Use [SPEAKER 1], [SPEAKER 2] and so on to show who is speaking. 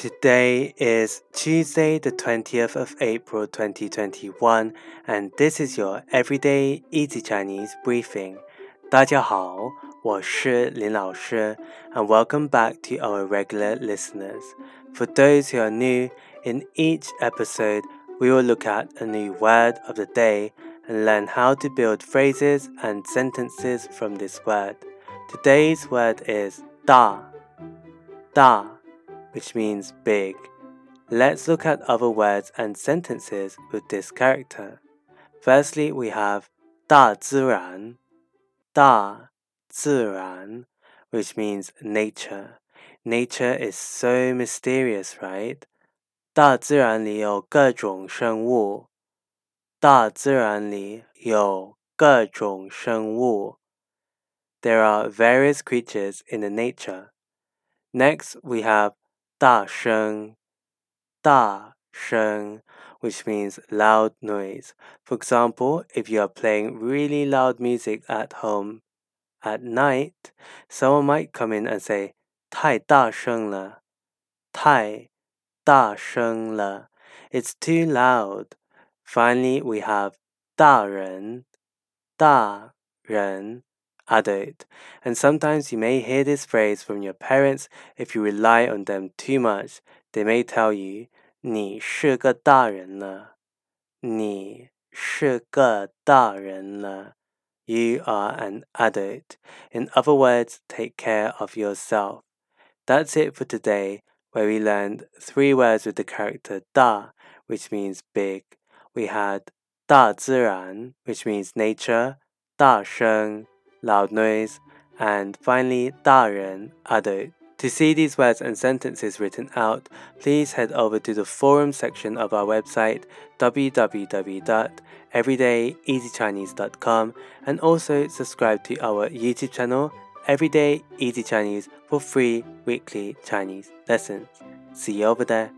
[SPEAKER 1] Today is Tuesday, the 20th of April 2021, and this is your Everyday Easy Chinese briefing. 大家好，我是林老师, and welcome back to our regular listeners. For those who are new, in each episode, we will look at a new word of the day and learn how to build phrases and sentences from this word. Today's word is da. Da, which means big. Let's look at other words and sentences with this character. Firstly, we have 大自然,大自然, which means nature. Nature is so mysterious, right? 大自然里有各种生物。大自然里有各种生物。There are various creatures in the nature. Next, we have 大声，大声 which means loud noise. For example, if you are playing really loud music at home at night, someone might come in and say 太大声了，太大声了 it's too loud. Finally, we have 大人，大人 adult. And sometimes you may hear this phrase from your parents if you rely on them too much. They may tell you 你是个大人了，你是个大人了。You are an adult. In other words, take care of yourself. That's it for today, where we learned three words with the character 大, which means big. We had 大自然, which means nature, 大声, loud noise, and finally 大人, adult. To see these words and sentences written out, please head over to the forum section of our website www.everydayeasychinese.com and also subscribe to our YouTube channel Everyday Easy Chinese for free weekly Chinese lessons. See you over there.